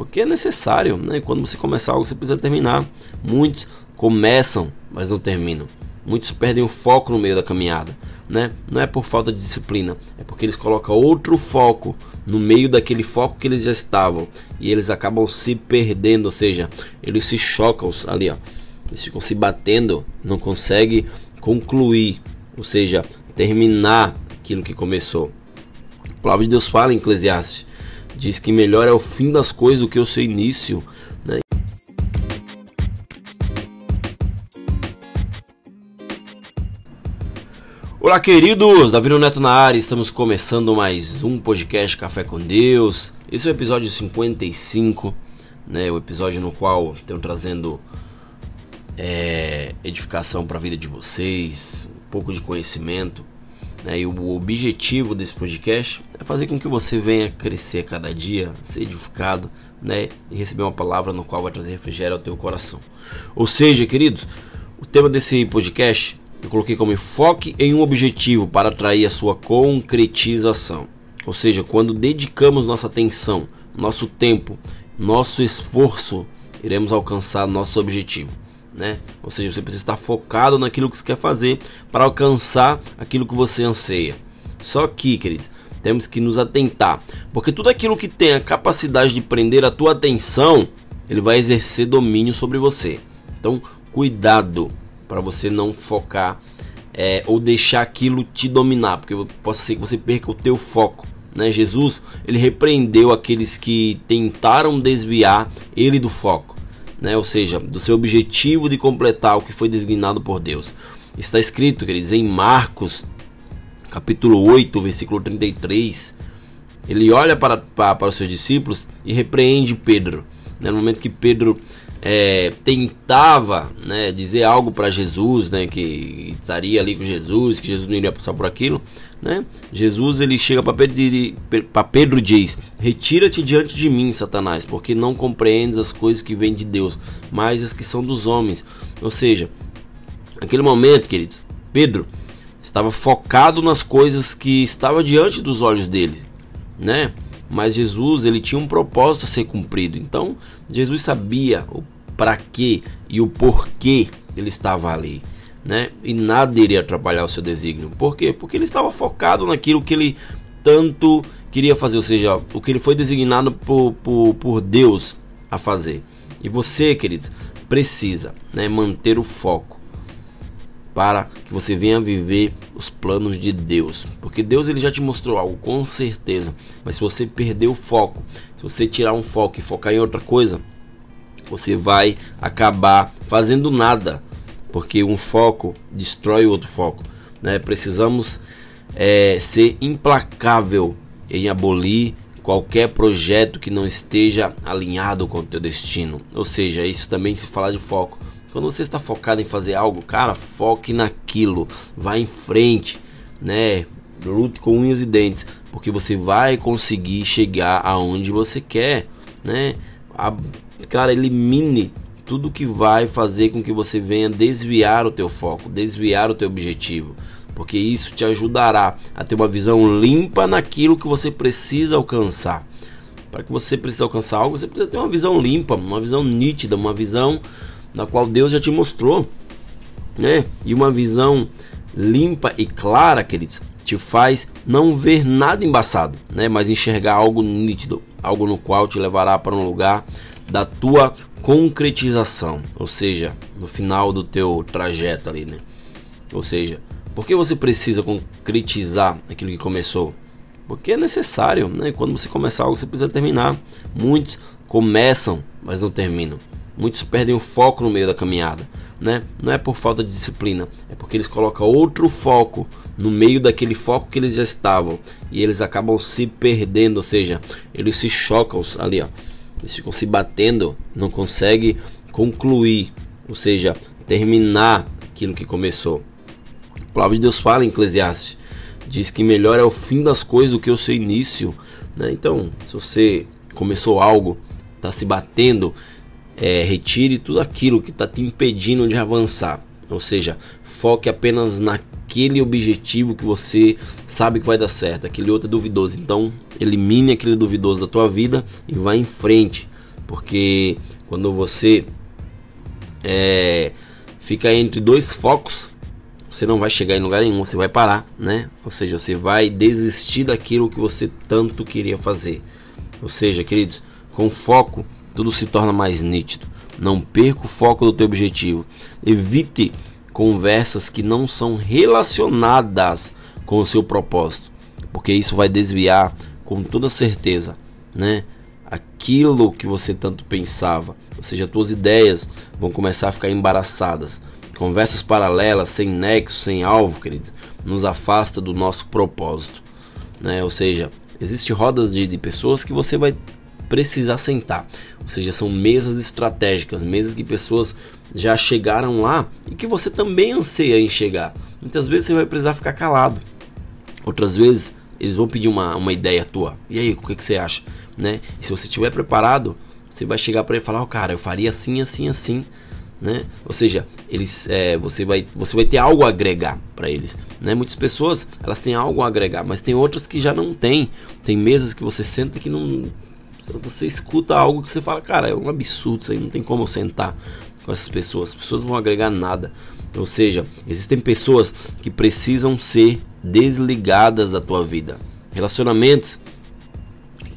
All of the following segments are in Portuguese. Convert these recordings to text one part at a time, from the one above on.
Porque é necessário, né? Quando você começar algo, você precisa terminar. Muitos começam, mas não terminam. Muitos perdem o foco no meio da caminhada, né? Não é por falta de disciplina, é porque eles colocam outro foco no meio daquele foco que eles já estavam e eles acabam se perdendo, ou seja, eles se chocam ali, ó. Eles ficam se batendo, não conseguem concluir, ou seja, terminar aquilo que começou. A palavra de Deus fala em Eclesiastes, diz que melhor é o fim das coisas do que o seu início. Né? Olá, queridos! Davi Neto na área, estamos começando mais um podcast Café com Deus. Esse é o episódio 55, né? O episódio no qual estamos trazendo é, edificação para a vida de vocês, um pouco de conhecimento. Né? E o objetivo desse podcast é fazer com que você venha crescer cada dia, ser edificado, né? E receber uma palavra no qual vai trazer refrigério ao teu coração. Ou seja, queridos, o tema desse podcast eu coloquei como foque em um objetivo para atrair a sua concretização. Ou seja, quando dedicamos nossa atenção, nosso tempo, nosso esforço, iremos alcançar nosso objetivo. Né? Ou seja, você precisa estar focado naquilo que você quer fazer para alcançar aquilo que você anseia. Só que, queridos, temos que nos atentar, porque tudo aquilo que tem a capacidade de prender a tua atenção, ele vai exercer domínio sobre você. Então, cuidado para você não focar é, ou deixar aquilo te dominar, porque pode ser que você perca o teu foco. Né? Jesus ele repreendeu aqueles que tentaram desviar ele do foco, né? ou seja, do seu objetivo de completar o que foi designado por Deus. Está escrito, queridos, em Marcos, capítulo 8, versículo 33. Ele olha para, para, para os seus discípulos e repreende Pedro. Né? No momento que Pedro é, tentava né, dizer algo para Jesus, né, que estaria ali com Jesus, que Jesus não iria passar por aquilo, né? Jesus ele chega para Pedro, Pedro diz: Retira-te diante de mim, Satanás, porque não compreendes as coisas que vêm de Deus, mas as que são dos homens. Ou seja, naquele momento, queridos, Pedro estava focado nas coisas que estavam diante dos olhos dele, né? Mas Jesus ele tinha um propósito a ser cumprido. Então Jesus sabia o para quê e o porquê ele estava ali, né? E nada iria atrapalhar o seu desígnio. Por quê? Porque ele estava focado naquilo que ele tanto queria fazer, ou seja, o que ele foi designado por, por, por Deus a fazer. E você, queridos, precisa né, manter o foco para que você venha viver os planos de Deus. Porque Deus ele já te mostrou algo com certeza, mas se você perder o foco, se você tirar um foco e focar em outra coisa, você vai acabar fazendo nada, porque um foco destrói o outro foco. Né? Precisamos é, ser implacável em abolir qualquer projeto que não esteja alinhado com o teu destino. Ou seja, isso também se falar de foco. Quando você está focado em fazer algo, cara, foque naquilo, vá em frente, né? Lute com unhas e dentes, porque você vai conseguir chegar aonde você quer, né? A, cara, elimine tudo que vai fazer com que você venha desviar o teu foco, desviar o teu objetivo, porque isso te ajudará a ter uma visão limpa naquilo que você precisa alcançar. Para que você precise alcançar algo, você precisa ter uma visão limpa, uma visão nítida, uma visão na qual Deus já te mostrou, né? E uma visão limpa e clara, queridos, te faz não ver nada embaçado, né? Mas enxergar algo nítido, algo no qual te levará para um lugar da tua concretização, ou seja, no final do teu trajeto ali, né? Ou seja, por que você precisa concretizar aquilo que começou? Porque é necessário, né? Quando você começar algo, você precisa terminar. Muitos começam, mas não terminam. Muitos perdem o foco no meio da caminhada, né? Não é por falta de disciplina, é porque eles colocam outro foco no meio daquele foco que eles já estavam e eles acabam se perdendo, ou seja, eles se chocam ali, ó. Eles ficam se batendo, não conseguem concluir, ou seja, terminar aquilo que começou. A palavra de Deus fala em Eclesiastes, diz que melhor é o fim das coisas do que o seu início, né? Então, se você começou algo, está se batendo, é, retire tudo aquilo que está te impedindo de avançar. Ou seja, foque apenas naquele objetivo que você sabe que vai dar certo. Aquele outro é duvidoso. Então, elimine aquele duvidoso da tua vida e vá em frente. Porque quando você é, fica entre dois focos, você não vai chegar em lugar nenhum, você vai parar, né? Ou seja, você vai desistir daquilo que você tanto queria fazer. Ou seja, queridos, com foco tudo se torna mais nítido. Não perca o foco do teu objetivo. Evite conversas que não são relacionadas com o seu propósito, porque isso vai desviar com toda certeza, né? Aquilo que você tanto pensava, ou seja, as tuas ideias vão começar a ficar embaraçadas. Conversas paralelas, sem nexo, sem alvo, queridos, nos afasta do nosso propósito, né? Ou seja, existe rodas de, de pessoas que você vai precisar sentar. Ou seja, são mesas estratégicas, mesas que pessoas já chegaram lá e que você também anseia em chegar. Muitas vezes você vai precisar ficar calado. Outras vezes eles vão pedir uma, uma ideia tua. E aí, o que, que você acha? Né? E se você estiver preparado, você vai chegar para ele e falar: oh, cara, eu faria assim, assim, assim né? Ou seja, eles, é, você vai, você vai ter algo a agregar para eles, né? Muitas pessoas elas têm algo a agregar, mas tem outras que já não têm. Tem mesas que você senta que não, você escuta algo que você fala, cara, é um absurdo, isso aí não tem como eu sentar com essas pessoas. As pessoas não vão agregar nada. Ou seja, existem pessoas que precisam ser desligadas da tua vida. Relacionamentos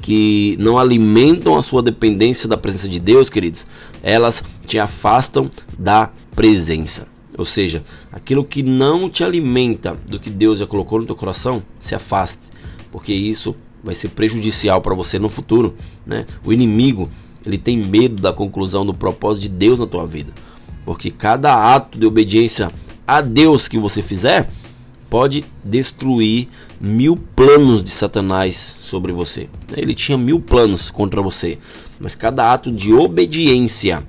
que não alimentam a sua dependência da presença de Deus, queridos, elas te afastam da presença. Ou seja, aquilo que não te alimenta do que Deus já colocou no teu coração, se afaste, porque isso vai ser prejudicial para você no futuro, né? O inimigo, ele tem medo da conclusão do propósito de Deus na tua vida. Porque cada ato de obediência a Deus que você fizer pode destruir mil planos de Satanás sobre você. Ele tinha mil planos contra você, mas cada ato de obediência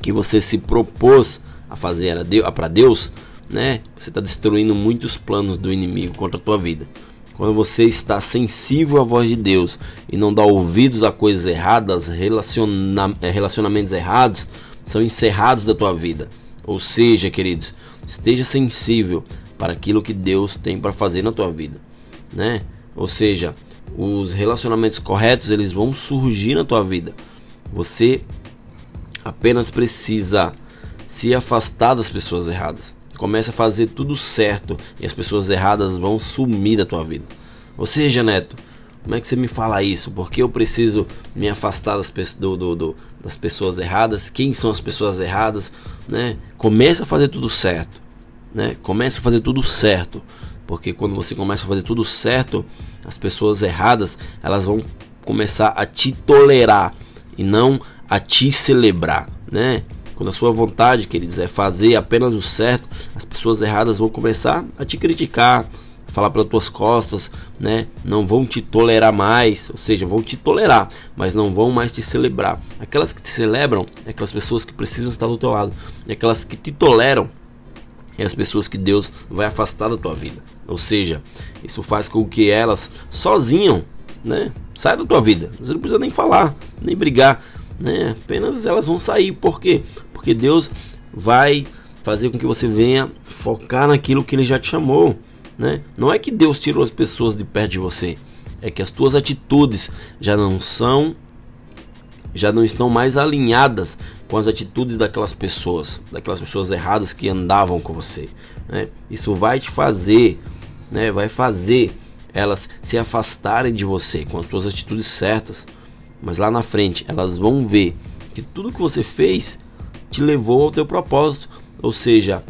que você se propôs a fazer para Deus, né? Você está destruindo muitos planos do inimigo contra a tua vida. Quando você está sensível à voz de Deus e não dá ouvidos a coisas erradas, relaciona relacionamentos errados são encerrados da tua vida. Ou seja, queridos, esteja sensível para aquilo que Deus tem para fazer na tua vida, né? Ou seja, os relacionamentos corretos eles vão surgir na tua vida. Você apenas precisa se afastar das pessoas erradas. Comece a fazer tudo certo e as pessoas erradas vão sumir da tua vida. Ou seja, Neto, como é que você me fala isso? Porque eu preciso me afastar das, do, do, do, das pessoas erradas? Quem são as pessoas erradas? Né? Comece a fazer tudo certo né? Comece a fazer tudo certo, porque quando você começa a fazer tudo certo, as pessoas erradas elas vão começar a te tolerar e não a te celebrar, né? Quando a sua vontade, queridos, é fazer apenas o certo, as pessoas erradas vão começar a te criticar, falar pelas tuas costas, né? Não vão te tolerar mais, ou seja, vão te tolerar, mas não vão mais te celebrar. Aquelas que te celebram, é aquelas pessoas que precisam estar do teu lado, e aquelas que te toleram, e as pessoas que Deus vai afastar da tua vida. Ou seja, isso faz com que elas sozinham, né, saiam da tua vida. Você não precisa nem falar, nem brigar, né? Apenas elas vão sair. Por quê? Porque Deus vai fazer com que você venha focar naquilo que ele já te chamou, né? Não é que Deus tirou as pessoas de perto de você, é que as tuas atitudes já não são já não estão mais alinhadas com as atitudes daquelas pessoas, daquelas pessoas erradas que andavam com você. Né? Isso vai te fazer, né? vai fazer elas se afastarem de você com as suas atitudes certas. Mas lá na frente elas vão ver que tudo que você fez te levou ao teu propósito. Ou seja,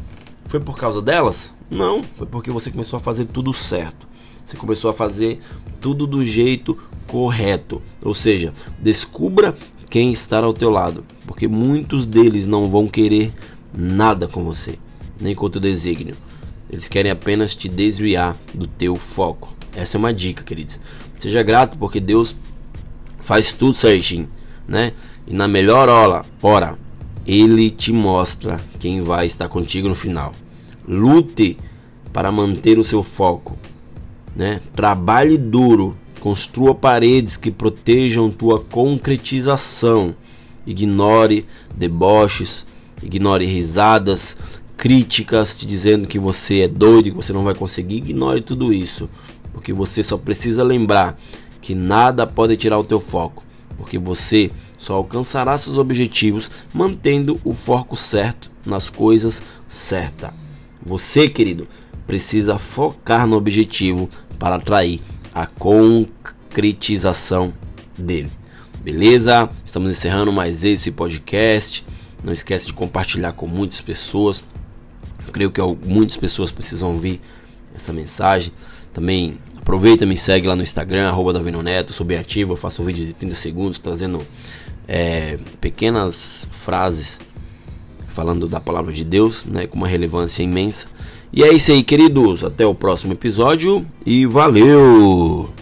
foi por causa delas? Não, foi porque você começou a fazer tudo certo. Você começou a fazer tudo do jeito correto. Ou seja, descubra quem está ao teu lado, porque muitos deles não vão querer nada com você, nem com o teu desígnio. Eles querem apenas te desviar do teu foco. Essa é uma dica, queridos. Seja grato porque Deus faz tudo certinho, né? E na melhor hora, hora, ele te mostra quem vai estar contigo no final. Lute para manter o seu foco, né? Trabalhe duro Construa paredes que protejam tua concretização. Ignore deboches, ignore risadas, críticas te dizendo que você é doido, que você não vai conseguir. Ignore tudo isso, porque você só precisa lembrar que nada pode tirar o teu foco, porque você Só alcançará seus objetivos mantendo o foco certo nas coisas certas. Você, querido, precisa focar no objetivo para atrair a concretização dele. Beleza? Estamos encerrando mais esse podcast. Não esquece de compartilhar com muitas pessoas. Eu creio que muitas pessoas precisam ouvir essa mensagem. Também aproveita, me segue lá no Instagram, arroba Davino Neto, sou bem ativo, faço um vídeo de 30 segundos trazendo é, pequenas frases falando da palavra de Deus, né, com uma relevância imensa. E é isso aí, queridos. Até o próximo episódio e valeu!